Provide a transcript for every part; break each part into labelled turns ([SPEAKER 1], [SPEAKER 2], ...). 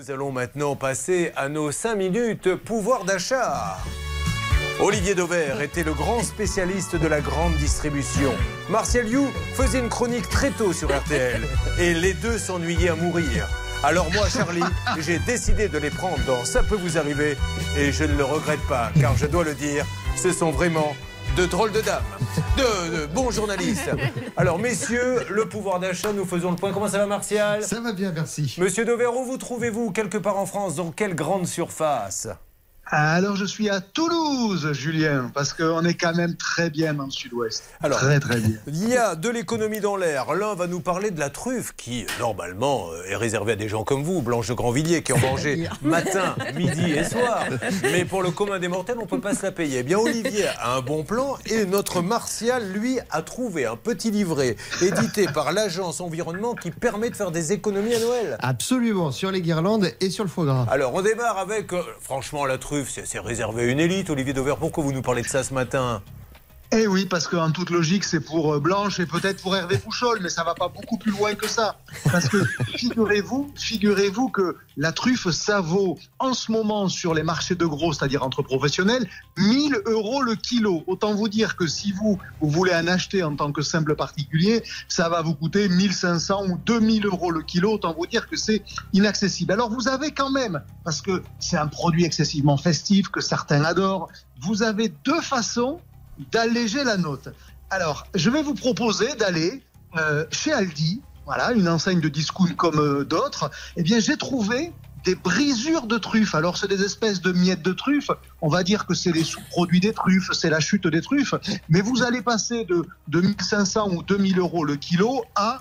[SPEAKER 1] Nous allons maintenant passer à nos 5 minutes pouvoir d'achat. Olivier Dauvert était le grand spécialiste de la grande distribution. Martial You faisait une chronique très tôt sur RTL et les deux s'ennuyaient à mourir. Alors moi, Charlie, j'ai décidé de les prendre dans Ça peut vous arriver et je ne le regrette pas car je dois le dire, ce sont vraiment de drôles de dames, de, bons journalistes. Alors messieurs, le pouvoir d'achat, nous faisons le point. Comment ça va Martial?
[SPEAKER 2] Ça va bien, merci.
[SPEAKER 1] Monsieur Dauvert, où vous trouvez-vous quelque part en France Dans quelle grande surface?
[SPEAKER 3] Alors je suis à Toulouse, Julien, parce qu'on est quand même très bien dans le sud-ouest. Alors, très très bien.
[SPEAKER 1] Il y a de l'économie dans l'air. L'un va nous parler de la truffe, qui normalement euh, est réservée à des gens comme vous, Blanche de Grandvilliers, qui en mangez matin, midi et soir. Mais pour le commun des mortels, on ne peut pas se la payer. Eh bien, Olivier a un bon plan et notre Martial, lui, a trouvé un petit livret édité par l'agence environnement qui permet de faire des économies à Noël.
[SPEAKER 2] Absolument, sur les guirlandes et sur le foie gras.
[SPEAKER 1] Alors, on démarre avec, euh, franchement, la truffe c'est réservé à une élite. Olivier Dover, pourquoi vous nous parlez de ça ce matin?
[SPEAKER 3] Eh oui, parce qu'en toute logique, c'est pour euh, Blanche et peut-être pour Hervé Pouchol, mais ça va pas beaucoup plus loin que ça. Parce que figurez-vous, figurez-vous que la truffe, ça vaut en ce moment sur les marchés de gros, c'est-à-dire entre professionnels, 1000 euros le kilo. Autant vous dire que si vous, vous voulez en acheter en tant que simple particulier, ça va vous coûter 1500 ou 2000 euros le kilo. Autant vous dire que c'est inaccessible. Alors vous avez quand même, parce que c'est un produit excessivement festif que certains adorent, vous avez deux façons d'alléger la note. Alors, je vais vous proposer d'aller euh, chez Aldi, voilà, une enseigne de discount comme euh, d'autres. Eh bien, j'ai trouvé des brisures de truffes. Alors, c'est des espèces de miettes de truffes. On va dire que c'est les sous-produits des truffes, c'est la chute des truffes. Mais vous allez passer de, de 1500 ou 2000 euros le kilo à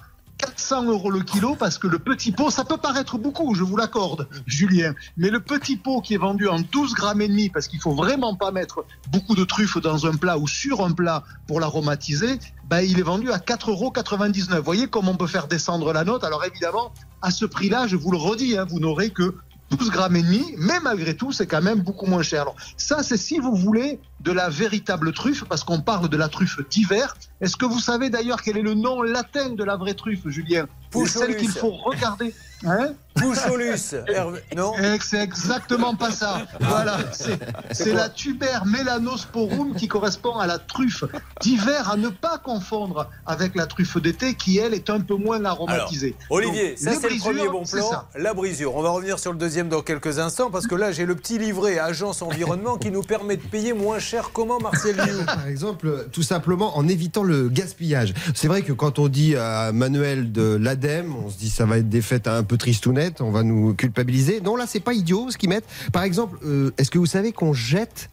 [SPEAKER 3] 400 euros le kilo parce que le petit pot, ça peut paraître beaucoup, je vous l'accorde, Julien, mais le petit pot qui est vendu en 12 grammes et demi parce qu'il faut vraiment pas mettre beaucoup de truffes dans un plat ou sur un plat pour l'aromatiser, ben, il est vendu à 4,99 euros. Vous voyez comment on peut faire descendre la note Alors évidemment, à ce prix-là, je vous le redis, hein, vous n'aurez que 12 grammes et demi, mais malgré tout, c'est quand même beaucoup moins cher. Alors, ça, c'est si vous voulez de la véritable truffe, parce qu'on parle de la truffe d'hiver. Est-ce que vous savez d'ailleurs quel est le nom latin de la vraie truffe, Julien?
[SPEAKER 1] C'est celle
[SPEAKER 3] qu'il faut regarder.
[SPEAKER 1] Hein? Poucholus, non?
[SPEAKER 3] C'est exactement pas ça. Voilà, c'est la tuber melanosporum qui correspond à la truffe d'hiver à ne pas confondre avec la truffe d'été qui, elle, est un peu moins aromatisée.
[SPEAKER 1] Olivier, ça c'est le premier bon plan, la brisure. On va revenir sur le deuxième dans quelques instants parce que là, j'ai le petit livret Agence Environnement qui nous permet de payer moins cher. Comment, Marcel
[SPEAKER 2] Par exemple, tout simplement en évitant le gaspillage. C'est vrai que quand on dit à Manuel de l'ADEME, on se dit ça va être des fêtes un peu tristounettes, on va nous culpabiliser. Non, là, c'est pas idiot ce qu'ils mettent. Par exemple, euh, est-ce que vous savez qu'on jette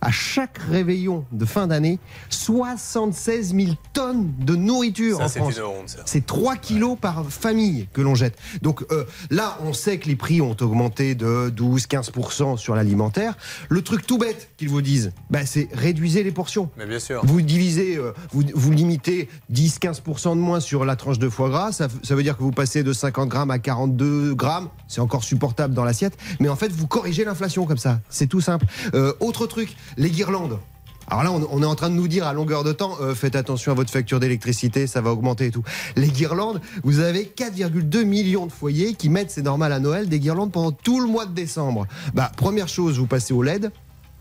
[SPEAKER 2] à chaque réveillon de fin d'année 76 000 tonnes de nourriture en France. C'est 3 kilos par famille que l'on jette. Donc euh, là, on sait que les prix ont augmenté de 12-15% sur l'alimentaire. Le truc tout bête qu'ils vous disent, bah, c'est réduisez les portions.
[SPEAKER 1] Mais bien sûr.
[SPEAKER 2] Vous divisez, euh, vous, vous, limitez 10-15% de moins sur la tranche de foie gras. Ça, ça, veut dire que vous passez de 50 grammes à 42 grammes. C'est encore supportable dans l'assiette. Mais en fait, vous corrigez l'inflation comme ça. C'est tout simple. Euh, autre truc, les guirlandes. Alors là, on, est en train de nous dire à longueur de temps, euh, faites attention à votre facture d'électricité, ça va augmenter et tout. Les guirlandes, vous avez 4,2 millions de foyers qui mettent, c'est normal à Noël, des guirlandes pendant tout le mois de décembre. Bah, première chose, vous passez au LED.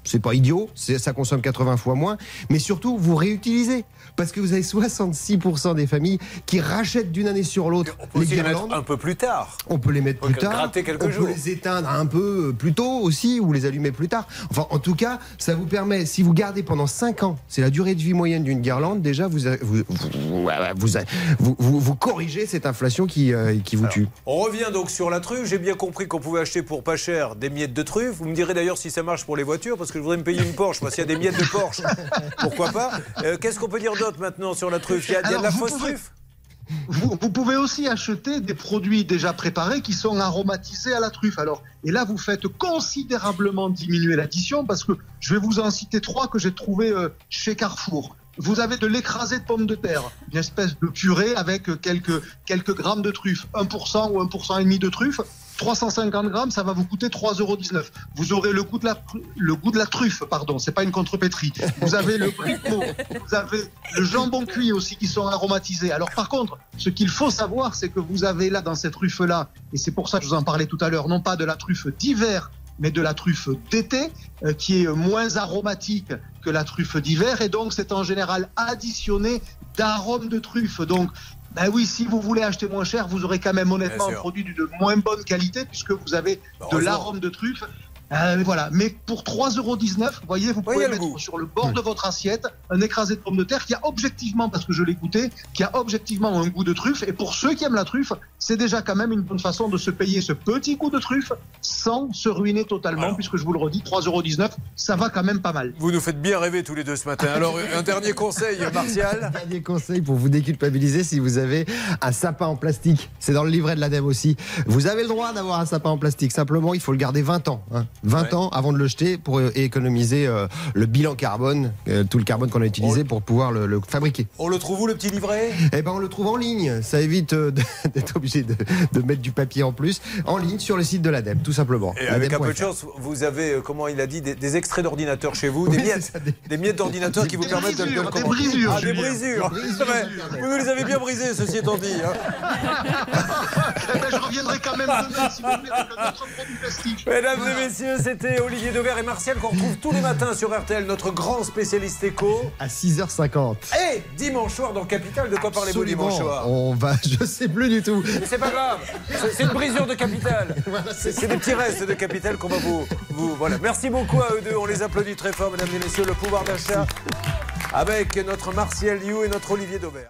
[SPEAKER 2] C'est pas idiot, ça consomme 80 fois moins, mais surtout vous réutilisez parce que vous avez 66% des familles qui rachètent d'une année sur l'autre
[SPEAKER 1] les guirlandes. un peu plus tard.
[SPEAKER 2] On peut les mettre plus tard.
[SPEAKER 1] Quelques
[SPEAKER 2] on
[SPEAKER 1] jours.
[SPEAKER 2] peut les éteindre un peu plus tôt aussi ou les allumer plus tard. Enfin, en tout cas, ça vous permet, si vous gardez pendant 5 ans, c'est la durée de vie moyenne d'une guirlande, déjà vous, vous, vous, vous, corrigez cette inflation qui, euh, qui vous tue.
[SPEAKER 1] On revient donc sur la truffe. J'ai bien compris qu'on pouvait acheter pour pas cher des miettes de truffe. Vous me direz d'ailleurs si ça marche pour les voitures parce que je voudrais me payer une Porsche. Parce qu'il y a des miettes de Porsche, pourquoi pas euh, Qu'est-ce qu'on peut dire d'autre maintenant sur la truffe? Il y a, de la fausse truffe?
[SPEAKER 3] Vous, pouvez aussi acheter des produits déjà préparés qui sont aromatisés à la truffe. Alors, et là, vous faites considérablement diminuer l'addition parce que je vais vous en citer trois que j'ai trouvé euh, chez Carrefour. Vous avez de l'écrasé de pommes de terre, une espèce de purée avec quelques, quelques grammes de truffe, 1% ou 1% et demi de truffe. 350 grammes, ça va vous coûter 3,19 euros. Vous aurez le goût de la, truffe, pardon, c'est pas une contrepétrie. Vous avez le vous avez le jambon cuit aussi qui sont aromatisés. Alors par contre, ce qu'il faut savoir, c'est que vous avez là dans cette truffe-là, et c'est pour ça que je vous en parlais tout à l'heure, non pas de la truffe d'hiver, mais de la truffe d'été, euh, qui est moins aromatique que la truffe d'hiver, et donc c'est en général additionné d'arômes de truffe. Donc ben oui, si vous voulez acheter moins cher, vous aurez quand même honnêtement un produit de moins bonne qualité puisque vous avez bah, de l'arôme de truffe euh, voilà. Mais pour 3,19 euros, vous voyez, vous pouvez mettre sur le bord de votre assiette un écrasé de pommes de terre qui a objectivement, parce que je l'ai goûté, qui a objectivement un goût de truffe. Et pour ceux qui aiment la truffe, c'est déjà quand même une bonne façon de se payer ce petit goût de truffe sans se ruiner totalement, puisque je vous le redis, 3,19 euros, ça va quand même pas mal.
[SPEAKER 1] Vous nous faites bien rêver tous les deux ce matin. Alors, un dernier conseil, Martial
[SPEAKER 2] Un dernier conseil pour vous déculpabiliser si vous avez un sapin en plastique. C'est dans le livret de l'ADEME aussi. Vous avez le droit d'avoir un sapin en plastique. Simplement, il faut le garder 20 ans. Hein. 20 ans avant de le jeter pour économiser euh, le bilan carbone, euh, tout le carbone qu'on a utilisé pour pouvoir le, fabriquer.
[SPEAKER 1] On le trouve où le petit livret?
[SPEAKER 2] Eh ben on le trouve en ligne. Ça évite euh, d'être obligé de, mettre du papier en plus. En ligne sur le site de l'ADEME, tout simplement.
[SPEAKER 1] Et avec un peu de chance, vous avez, comment il a dit, des, extraits d'ordinateur chez vous, des, miettes, des... miettes d'ordinateur qui vous permettent de, le
[SPEAKER 3] Des brisures.
[SPEAKER 1] Ah, des brisures. Vous nous les avez bien brisées, ceci étant dit. Hein.
[SPEAKER 3] Eh ben, je reviendrai quand même demain si vous voulez avec produit plastique.
[SPEAKER 1] Mesdames et messieurs, c'était Olivier Dever et Martial qu'on retrouve tous les matins sur RTL, notre grand spécialiste éco.
[SPEAKER 2] À 6h50.
[SPEAKER 1] Et dimanche soir dans Capital, de quoi parlez-vous dimanche soir?
[SPEAKER 2] On va, je sais plus du tout.
[SPEAKER 1] Mais c'est pas grave, c'est une brisure de Capital. c'est des petits restes de Capital qu'on va vous, vous. Voilà. Merci beaucoup à eux deux, on les applaudit très fort, mesdames et messieurs, le pouvoir d'achat avec notre Martial You et notre Olivier Dauvert.